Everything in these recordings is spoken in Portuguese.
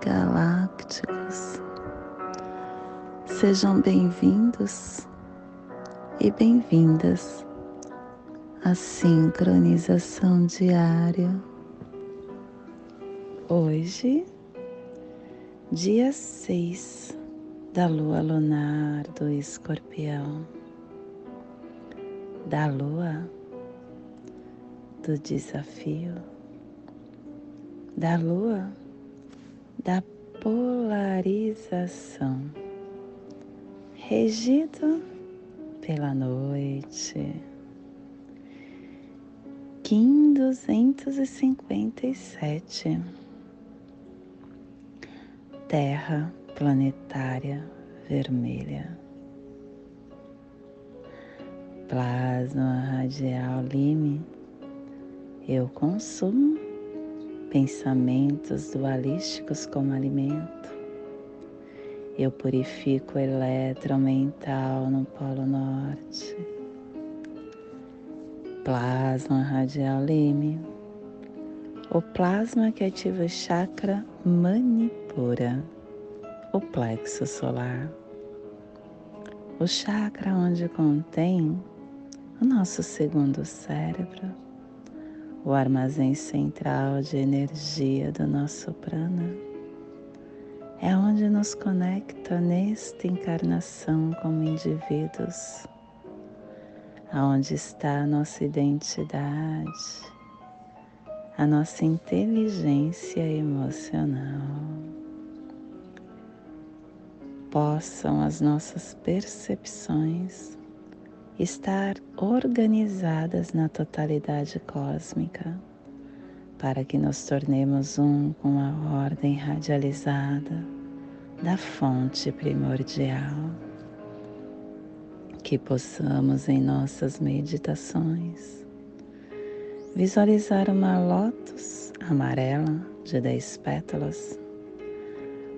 galácticos. Sejam bem-vindos e bem-vindas à sincronização diária Hoje, dia 6 da lua lunar do escorpião, da lua do desafio, da lua da polarização, regido pela noite. Kim 257 Terra planetária vermelha. Plasma radial Lime, eu consumo pensamentos dualísticos como alimento. Eu purifico o eletromental no Polo Norte. Plasma radial Lime, o plasma que ativa o chakra Manipura, o plexo solar, o chakra onde contém o nosso segundo cérebro, o armazém central de energia do nosso prana. É onde nos conecta nesta encarnação como indivíduos, aonde está a nossa identidade a nossa inteligência emocional. Possam as nossas percepções estar organizadas na totalidade cósmica, para que nos tornemos um com a ordem radializada da fonte primordial. Que possamos em nossas meditações visualizar uma lótus amarela de dez pétalas.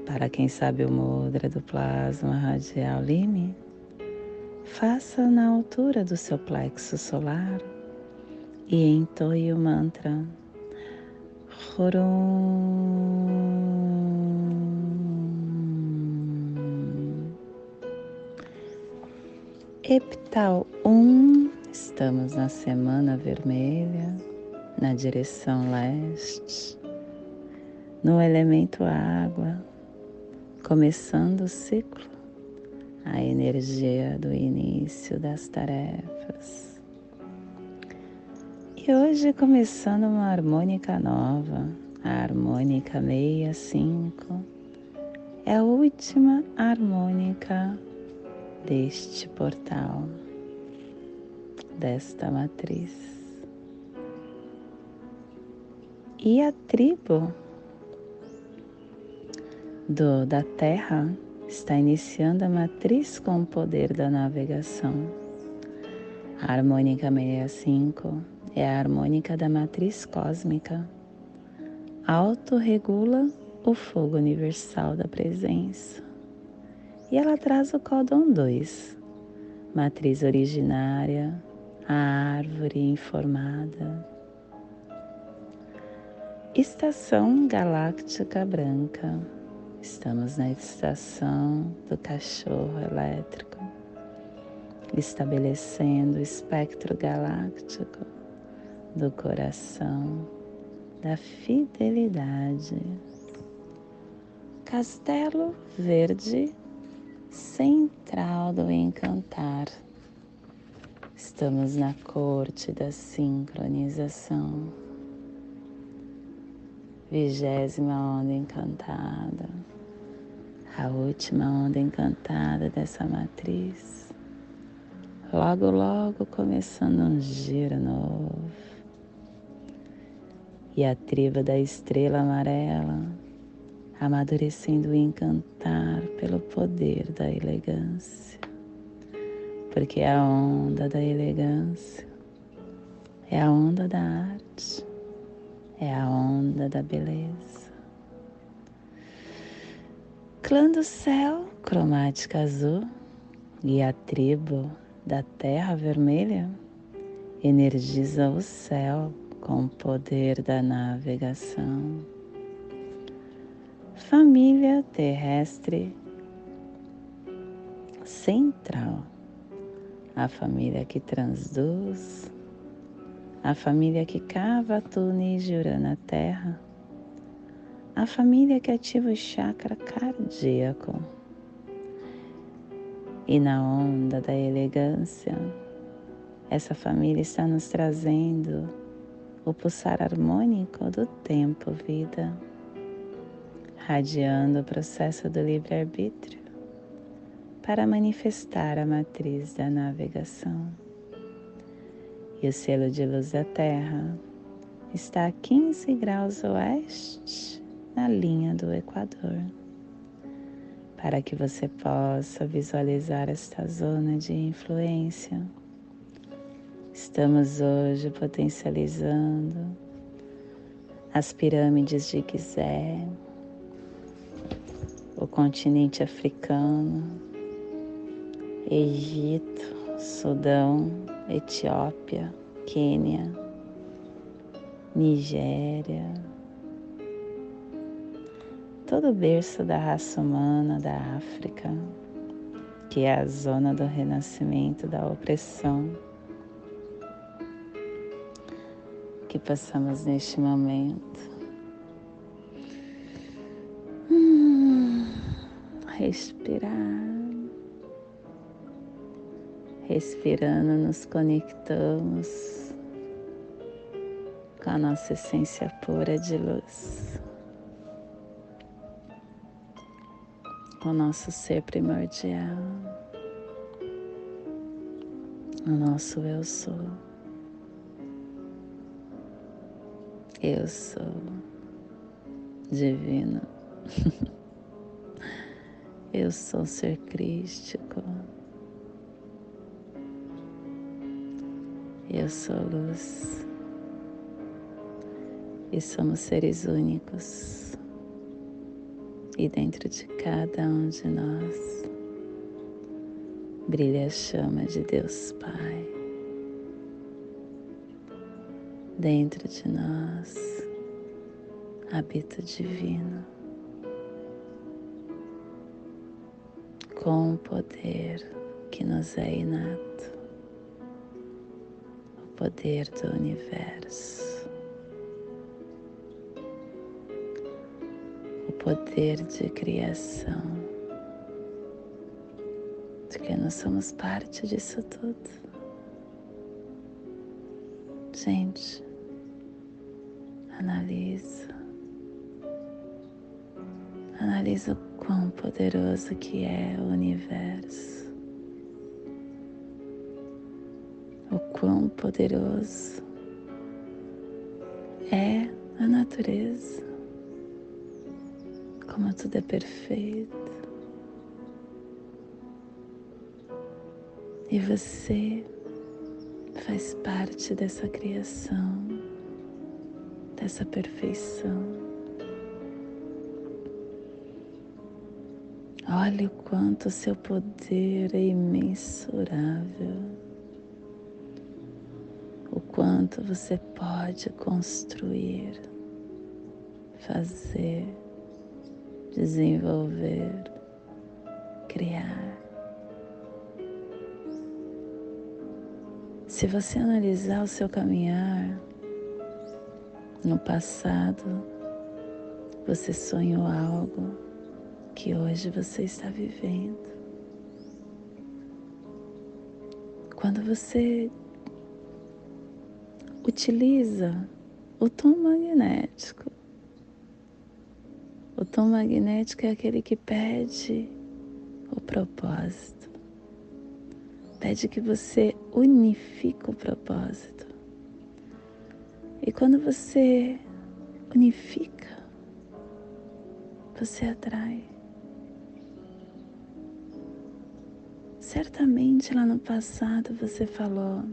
Para quem sabe o mudra do plasma radial lime, faça na altura do seu plexo solar e entoie o mantra Horum. Epital 1 um, Estamos na semana vermelha, na direção leste, no elemento água, começando o ciclo, a energia do início das tarefas. E hoje começando uma harmônica nova, a harmônica 65, é a última harmônica deste portal desta matriz. E a tribo do, da Terra está iniciando a matriz com o poder da navegação. A harmônica 65 é a harmônica da matriz cósmica. Autorregula o fogo universal da presença. E ela traz o códon 2, matriz originária, a árvore informada. Estação Galáctica Branca. Estamos na estação do cachorro elétrico, estabelecendo o espectro galáctico do coração, da fidelidade. Castelo Verde Central do Encantar. Estamos na corte da sincronização. Vigésima onda encantada, a última onda encantada dessa matriz. Logo, logo começando um giro novo. E a tribo da estrela amarela amadurecendo o encantar pelo poder da elegância porque é a onda da elegância, é a onda da arte, é a onda da beleza. Clã do céu, cromática azul, e a tribo da terra vermelha energiza o céu com o poder da navegação. Família terrestre central, a família que transduz, a família que cava túneis de Urana Terra, a família que ativa o chakra cardíaco. E na onda da elegância, essa família está nos trazendo o pulsar harmônico do tempo-vida, radiando o processo do livre-arbítrio para manifestar a matriz da navegação. E o selo de luz da Terra está a 15 graus oeste na linha do Equador, para que você possa visualizar esta zona de influência. Estamos hoje potencializando as pirâmides de Gizé, o continente africano, Egito, Sudão, Etiópia, Quênia, Nigéria, todo o berço da raça humana da África, que é a zona do renascimento da opressão que passamos neste momento. Hum, respirar. Respirando, nos conectamos com a nossa essência pura de luz, o nosso ser primordial, o nosso eu sou. Eu sou divino. Eu sou ser crístico. Eu sou luz. E somos seres únicos. E dentro de cada um de nós brilha a chama de Deus Pai. Dentro de nós habita o divino. Com o poder que nos é inato poder do universo, poder de criação, de que nós somos parte disso tudo. Gente, analisa, analisa o quão poderoso que é o universo. quão poderoso é a natureza, como tudo é perfeito. E você faz parte dessa criação, dessa perfeição. Olhe o quanto o seu poder é imensurável quanto você pode construir, fazer, desenvolver, criar. Se você analisar o seu caminhar no passado, você sonhou algo que hoje você está vivendo. Quando você utiliza o tom magnético. O tom magnético é aquele que pede o propósito, pede que você unifique o propósito. E quando você unifica, você atrai. Certamente lá no passado você falou,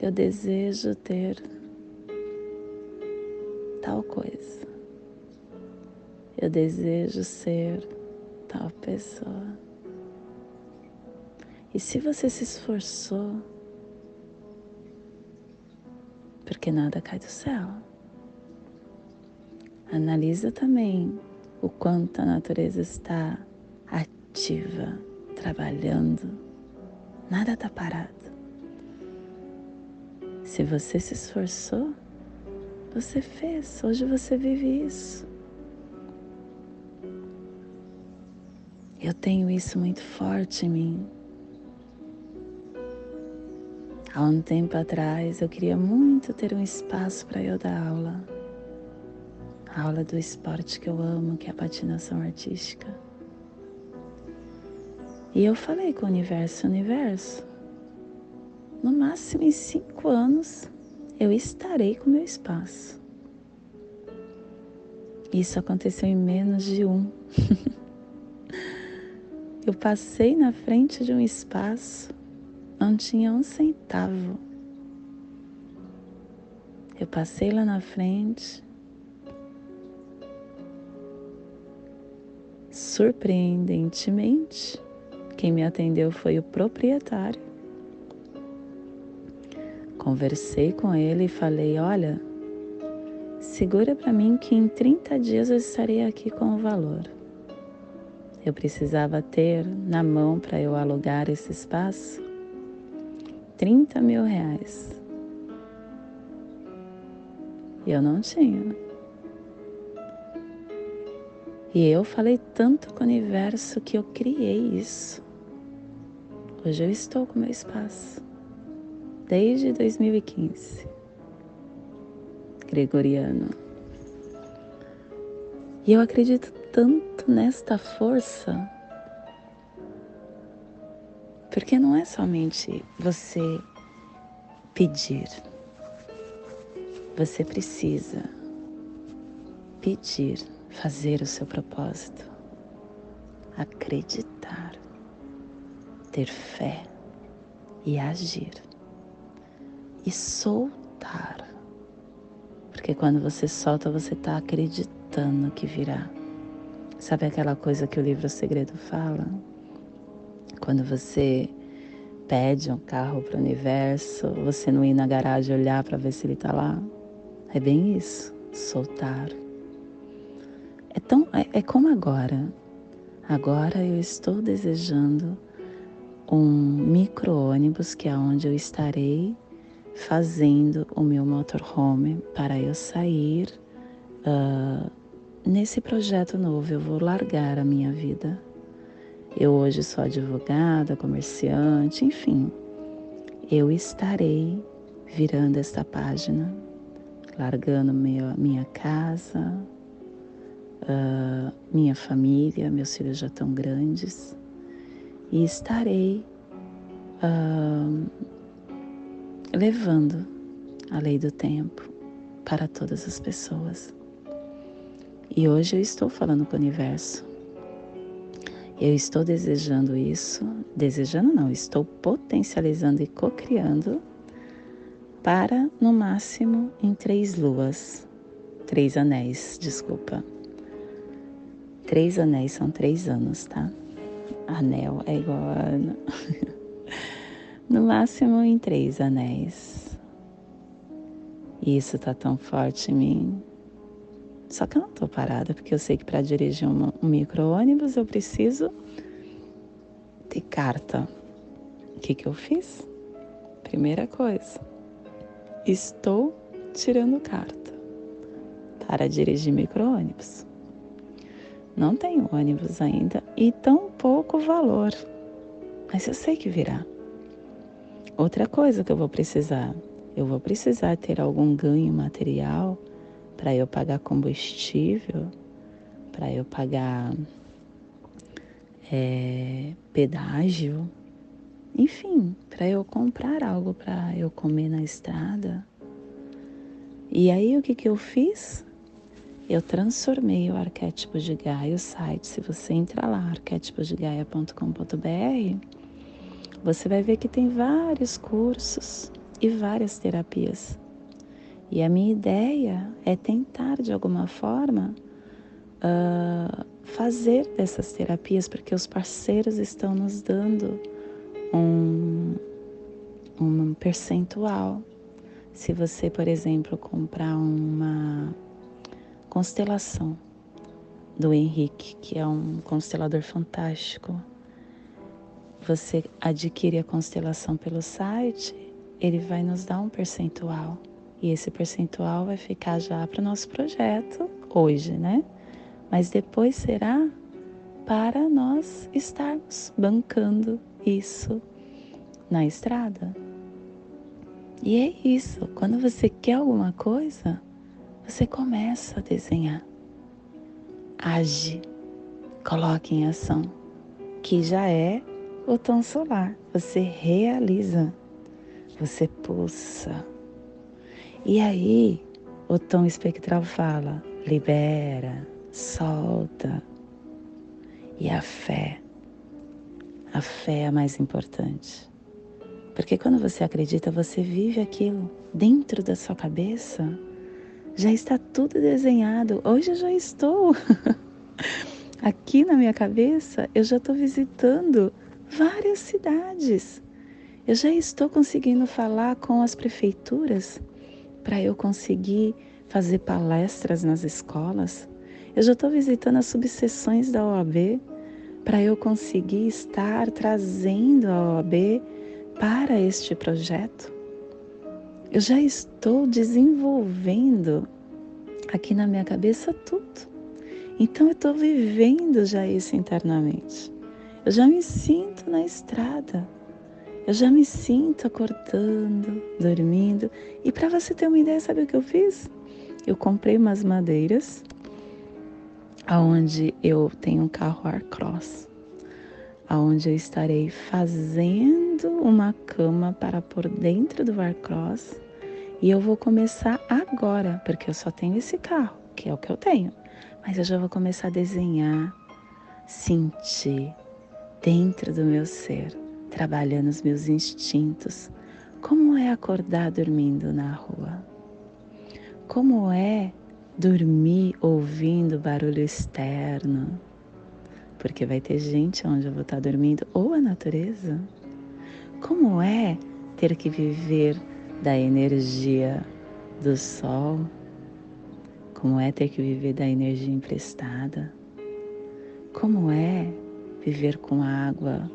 eu desejo ter tal coisa. Eu desejo ser tal pessoa. E se você se esforçou, porque nada cai do céu. Analisa também o quanto a natureza está ativa, trabalhando. Nada está parado. Se você se esforçou, você fez. Hoje você vive isso. Eu tenho isso muito forte em mim. Há um tempo atrás eu queria muito ter um espaço para eu dar aula. A aula do esporte que eu amo, que é a patinação artística. E eu falei com o universo, universo, no máximo em cinco anos eu estarei com meu espaço. Isso aconteceu em menos de um. eu passei na frente de um espaço, não tinha um centavo. Eu passei lá na frente, surpreendentemente, quem me atendeu foi o proprietário. Conversei com ele e falei: Olha, segura para mim que em 30 dias eu estarei aqui com o valor. Eu precisava ter na mão para eu alugar esse espaço 30 mil reais. E eu não tinha. E eu falei tanto com o universo que eu criei isso. Hoje eu estou com meu espaço. Desde 2015. Gregoriano. E eu acredito tanto nesta força. Porque não é somente você pedir. Você precisa pedir, fazer o seu propósito, acreditar ter fé e agir e soltar. Porque quando você solta, você está acreditando que virá. Sabe aquela coisa que o livro Segredo fala? Quando você pede um carro para o universo, você não ir na garagem olhar para ver se ele está lá. É bem isso, soltar. É, tão, é, é como agora. Agora eu estou desejando um micro-ônibus que é onde eu estarei fazendo o meu motorhome para eu sair uh, nesse projeto novo. Eu vou largar a minha vida. Eu hoje sou advogada, comerciante, enfim. Eu estarei virando esta página, largando minha, minha casa, uh, minha família, meus filhos já estão grandes e estarei uh, levando a lei do tempo para todas as pessoas. E hoje eu estou falando com o universo. Eu estou desejando isso, desejando não, estou potencializando e co-criando para no máximo em três luas, três anéis, desculpa. Três anéis são três anos, tá? anel é igual a ano. no máximo em três anéis. Isso tá tão forte em mim. Só que eu não tô parada, porque eu sei que para dirigir um, um micro-ônibus eu preciso ter carta. O que, que eu fiz? Primeira coisa, estou tirando carta para dirigir micro-ônibus. Não tenho ônibus ainda e tão pouco valor, mas eu sei que virá. Outra coisa que eu vou precisar, eu vou precisar ter algum ganho material para eu pagar combustível, para eu pagar é, pedágio, enfim, para eu comprar algo para eu comer na estrada. E aí o que, que eu fiz? eu transformei o arquétipo de Gaia, o site. Se você entrar lá, arquétiposdegaia.com.br, você vai ver que tem vários cursos e várias terapias. E a minha ideia é tentar, de alguma forma, uh, fazer dessas terapias, porque os parceiros estão nos dando um, um percentual. Se você, por exemplo, comprar uma constelação do Henrique, que é um constelador fantástico, você adquire a constelação pelo site, ele vai nos dar um percentual. E esse percentual vai ficar já para o nosso projeto hoje, né? Mas depois será para nós estarmos bancando isso na estrada. E é isso, quando você quer alguma coisa, você começa a desenhar. Age, coloque em ação, que já é o tom solar. Você realiza, você pulsa. E aí, o tom espectral fala: libera, solta. E a fé. A fé é a mais importante. Porque quando você acredita, você vive aquilo dentro da sua cabeça. Já está tudo desenhado. Hoje eu já estou. Aqui na minha cabeça, eu já estou visitando várias cidades. Eu já estou conseguindo falar com as prefeituras para eu conseguir fazer palestras nas escolas. Eu já estou visitando as subseções da OAB para eu conseguir estar trazendo a OAB para este projeto. Eu já estou desenvolvendo aqui na minha cabeça tudo. Então eu estou vivendo já isso internamente. Eu já me sinto na estrada. Eu já me sinto acordando, dormindo. E para você ter uma ideia, sabe o que eu fiz? Eu comprei umas madeiras aonde eu tenho um carro Arcross, aonde eu estarei fazendo uma cama para por dentro do Arcross. E eu vou começar agora, porque eu só tenho esse carro, que é o que eu tenho. Mas eu já vou começar a desenhar, sentir, dentro do meu ser, trabalhando os meus instintos. Como é acordar dormindo na rua? Como é dormir ouvindo barulho externo? Porque vai ter gente onde eu vou estar dormindo, ou a natureza. Como é ter que viver da energia do sol? Como é ter que viver da energia emprestada? Como é viver com água,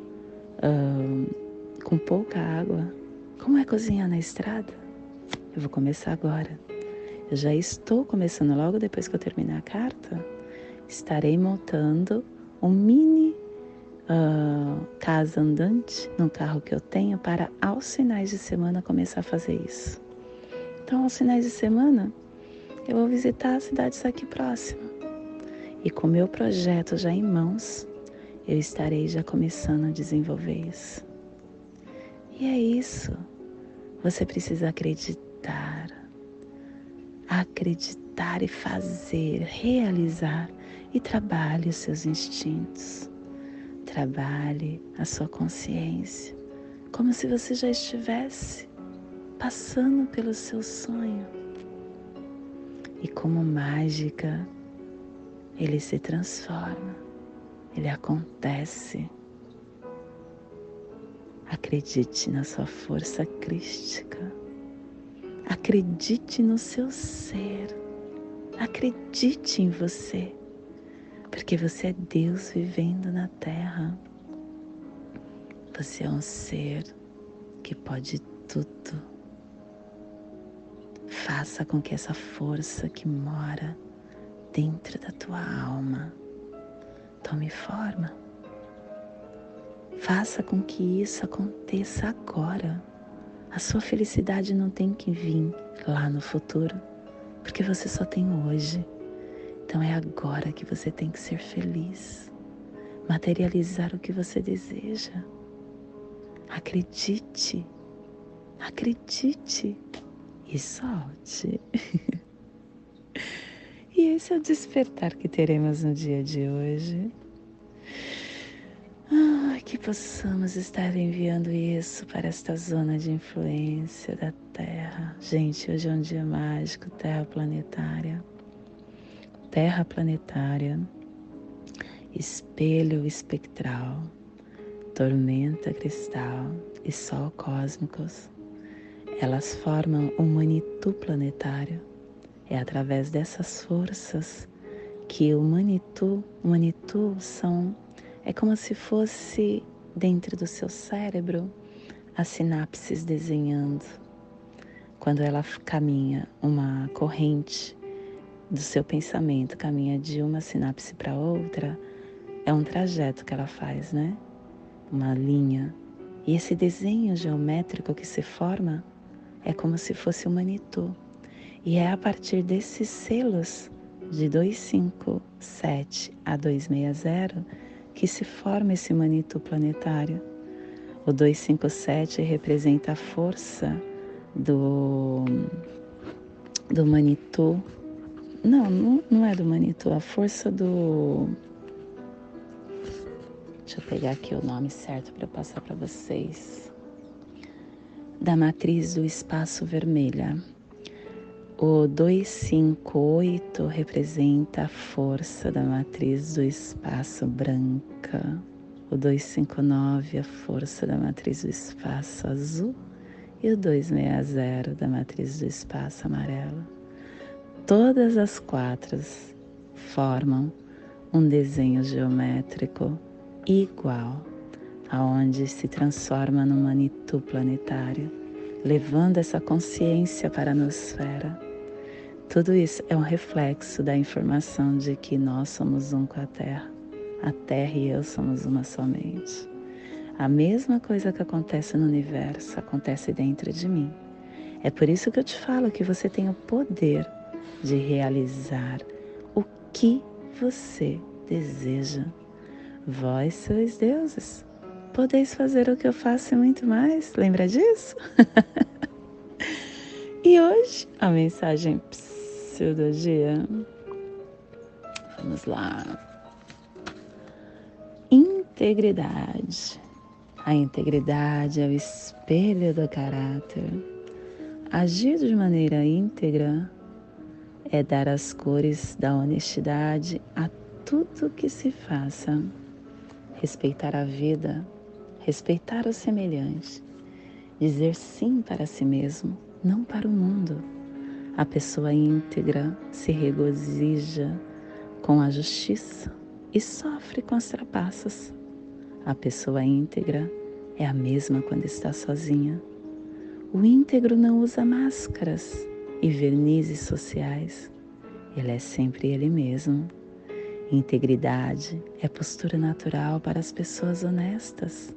com pouca água. Como é cozinhar na estrada? Eu vou começar agora. Eu já estou começando logo depois que eu terminar a carta. Estarei montando um mini uh, casa andante no carro que eu tenho para aos finais de semana começar a fazer isso. Então, aos finais de semana, eu vou visitar as cidades aqui próximas. E com meu projeto já em mãos, eu estarei já começando a desenvolver isso. E é isso. Você precisa acreditar. Acreditar e fazer, realizar. E trabalhe os seus instintos. Trabalhe a sua consciência. Como se você já estivesse passando pelo seu sonho. E como mágica, ele se transforma ele acontece. Acredite na sua força crística. Acredite no seu ser. Acredite em você. Porque você é Deus vivendo na terra. Você é um ser que pode tudo. Faça com que essa força que mora dentro da tua alma tome forma. Faça com que isso aconteça agora. A sua felicidade não tem que vir lá no futuro, porque você só tem hoje. Então é agora que você tem que ser feliz, materializar o que você deseja. Acredite, acredite e solte. E esse é o despertar que teremos no dia de hoje. Ah, que possamos estar enviando isso para esta zona de influência da Terra. Gente, hoje é um dia mágico, Terra planetária. Terra planetária, espelho espectral, tormenta cristal e sol cósmicos. Elas formam um Manitou planetário. É através dessas forças que o Manitou, o Manitou são é como se fosse dentro do seu cérebro as sinapses desenhando. Quando ela caminha uma corrente do seu pensamento, caminha de uma sinapse para outra, é um trajeto que ela faz, né? uma linha. E esse desenho geométrico que se forma é como se fosse um Manitou. E é a partir desses selos de 257 a 260 que se forma esse Manitou planetário. O 257 representa a força do, do Manitou. Não, não, não é do Manitou, a força do Deixa eu pegar aqui o nome certo para passar para vocês. Da matriz do espaço vermelha. O 258 representa a força da matriz do espaço branca. O 259 a força da matriz do espaço azul e o 260 da matriz do espaço amarelo. Todas as quatro formam um desenho geométrico igual, aonde se transforma no Manitou planetário, levando essa consciência para a nosfera. Tudo isso é um reflexo da informação de que nós somos um com a Terra. A Terra e eu somos uma somente. A mesma coisa que acontece no universo acontece dentro de mim. É por isso que eu te falo que você tem o poder de realizar o que você deseja. Vós sois deuses, podeis fazer o que eu faço e muito mais. Lembra disso? e hoje a mensagem do dia. Vamos lá. Integridade. A integridade é o espelho do caráter. Agir de maneira íntegra é dar as cores da honestidade a tudo que se faça respeitar a vida, respeitar o semelhante, dizer sim para si mesmo, não para o mundo. A pessoa íntegra se regozija com a justiça e sofre com as trapaças. A pessoa íntegra é a mesma quando está sozinha. O íntegro não usa máscaras e vernizes sociais. Ele é sempre ele mesmo. Integridade é postura natural para as pessoas honestas.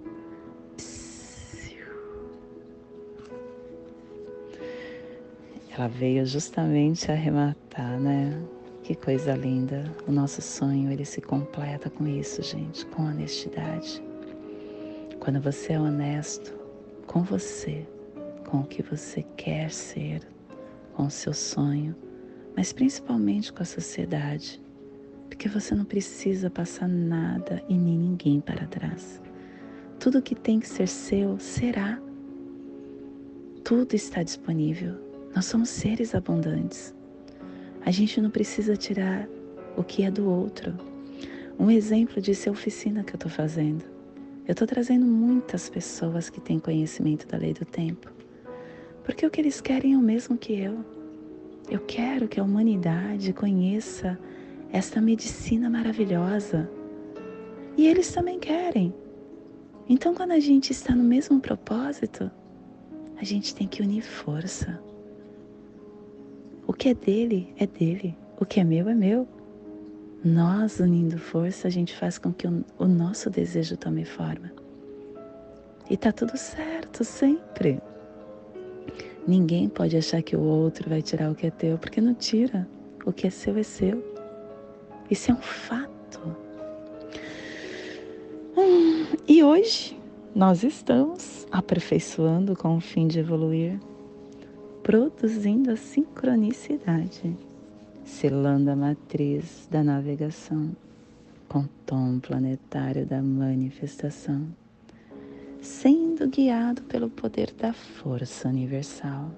Ela veio justamente arrematar, né? Que coisa linda. O nosso sonho, ele se completa com isso, gente, com honestidade. Quando você é honesto com você, com o que você quer ser, com o seu sonho, mas principalmente com a sociedade, porque você não precisa passar nada e nem ninguém para trás. Tudo que tem que ser seu será. Tudo está disponível. Nós somos seres abundantes. A gente não precisa tirar o que é do outro. Um exemplo disso é a oficina que eu estou fazendo. Eu estou trazendo muitas pessoas que têm conhecimento da lei do tempo, porque o que eles querem é o mesmo que eu. Eu quero que a humanidade conheça esta medicina maravilhosa. E eles também querem. Então, quando a gente está no mesmo propósito, a gente tem que unir força. O que é dele é dele, o que é meu é meu. Nós, unindo força, a gente faz com que o, o nosso desejo tome forma. E tá tudo certo sempre. Ninguém pode achar que o outro vai tirar o que é teu, porque não tira. O que é seu é seu. Isso é um fato. Hum, e hoje nós estamos aperfeiçoando com o fim de evoluir, produzindo a sincronicidade, selando a matriz da navegação. com o tom planetário da manifestação, sendo guiado pelo poder da força universal.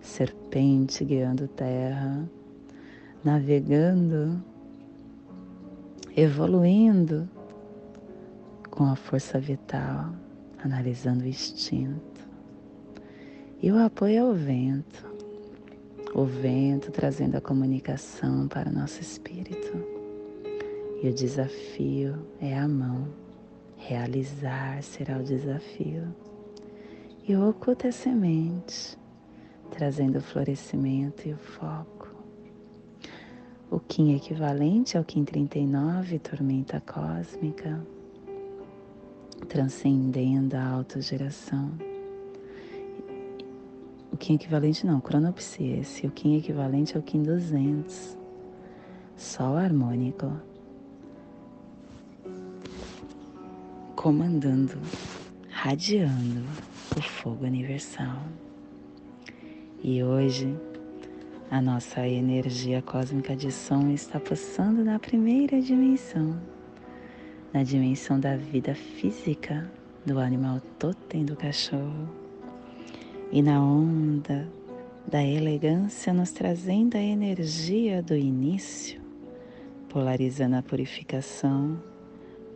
Serpente guiando terra, navegando, evoluindo com a força vital, analisando o instinto. E o apoio ao vento, o vento trazendo a comunicação para o nosso espírito e o desafio é a mão. Realizar será o desafio. E o oculto é semente, trazendo o florescimento e o foco. O Kim equivalente ao Kim 39, tormenta cósmica, transcendendo a autogeração. O Kim equivalente não, cronopsia, esse. O Kim equivalente ao Kim 200, Sol harmônico. Comandando, radiando o fogo universal. E hoje a nossa energia cósmica de som está passando na primeira dimensão, na dimensão da vida física do animal totem do cachorro, e na onda da elegância nos trazendo a energia do início, polarizando a purificação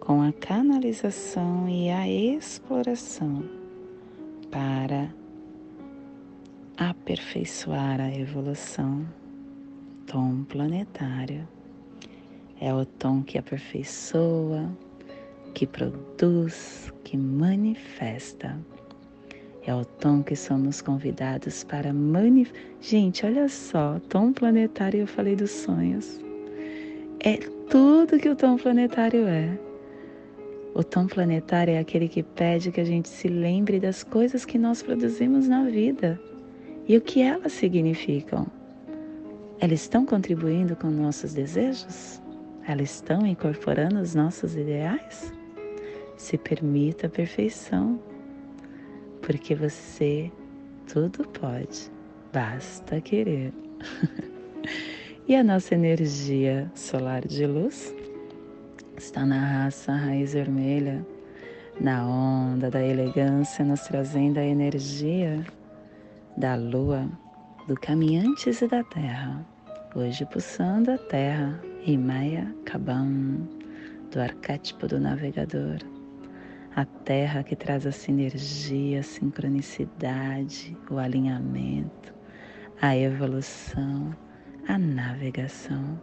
com a canalização e a exploração para aperfeiçoar a evolução. Tom planetário é o tom que aperfeiçoa, que produz, que manifesta. É o tom que somos convidados para manifestar. Gente, olha só, tom planetário, eu falei dos sonhos. É tudo que o tom planetário é. O tom planetário é aquele que pede que a gente se lembre das coisas que nós produzimos na vida e o que elas significam. Elas estão contribuindo com nossos desejos? Elas estão incorporando os nossos ideais? Se permita a perfeição, porque você tudo pode, basta querer. e a nossa energia solar de luz está na raça raiz vermelha, na onda da elegância, nos trazendo a energia da lua, do caminhantes e da terra. Hoje pulsando a terra, em Maya do arquétipo do navegador. A terra que traz a sinergia, a sincronicidade, o alinhamento, a evolução, a navegação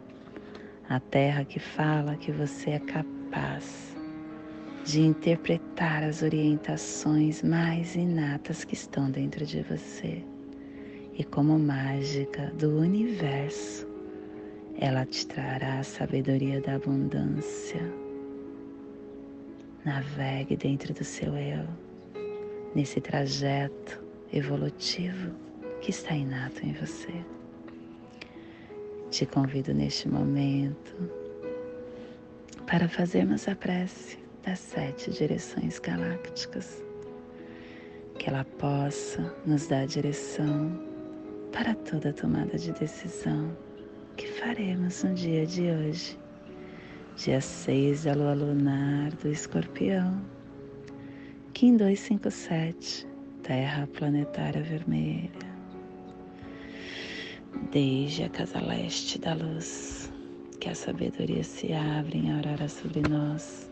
a terra que fala que você é capaz de interpretar as orientações mais inatas que estão dentro de você. E como mágica do universo, ela te trará a sabedoria da abundância. Navegue dentro do seu eu, nesse trajeto evolutivo que está inato em você. Te convido neste momento para fazermos a prece das sete direções galácticas, que ela possa nos dar direção para toda tomada de decisão que faremos no dia de hoje, dia 6 da lua lunar do escorpião, Kim 257, Terra planetária vermelha desde a casa leste da luz, que a sabedoria se abre em aurora sobre nós,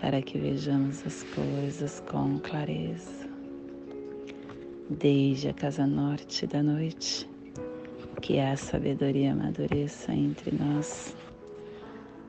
para que vejamos as coisas com clareza. Desde a casa norte da noite, que a sabedoria amadureça entre nós,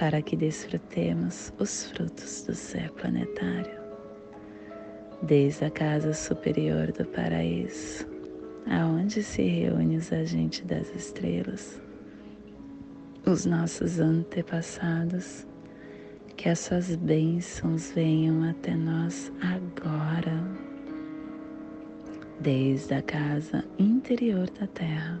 para que desfrutemos os frutos do ser planetário. Desde a casa superior do paraíso, aonde se reúne os agentes das estrelas, os nossos antepassados, que as suas bênçãos venham até nós agora, desde a casa interior da Terra,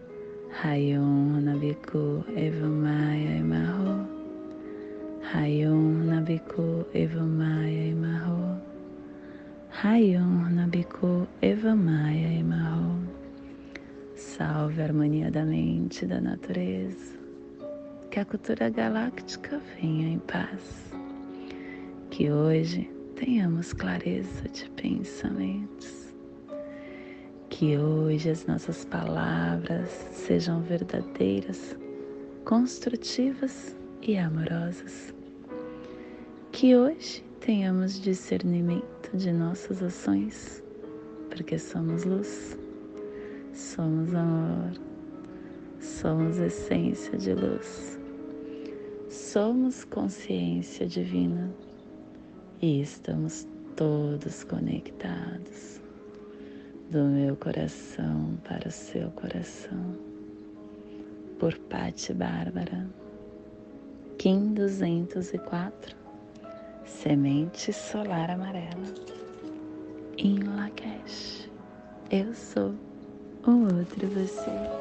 Rayon Nabiku Evamaya Emarro. Rayon Nabiku Evamaya Emarro. Rayon Nabiku Evamaya Emarro. Salve a harmonia da mente e da natureza. Que a cultura galáctica venha em paz. Que hoje tenhamos clareza de pensamentos. Que hoje as nossas palavras sejam verdadeiras, construtivas e amorosas. Que hoje tenhamos discernimento de nossas ações, porque somos luz, somos amor, somos essência de luz, somos consciência divina e estamos todos conectados do meu coração para o seu coração. Por Patti Bárbara, Kim 204, Semente Solar Amarela, em Lakesh. Eu sou o outro você.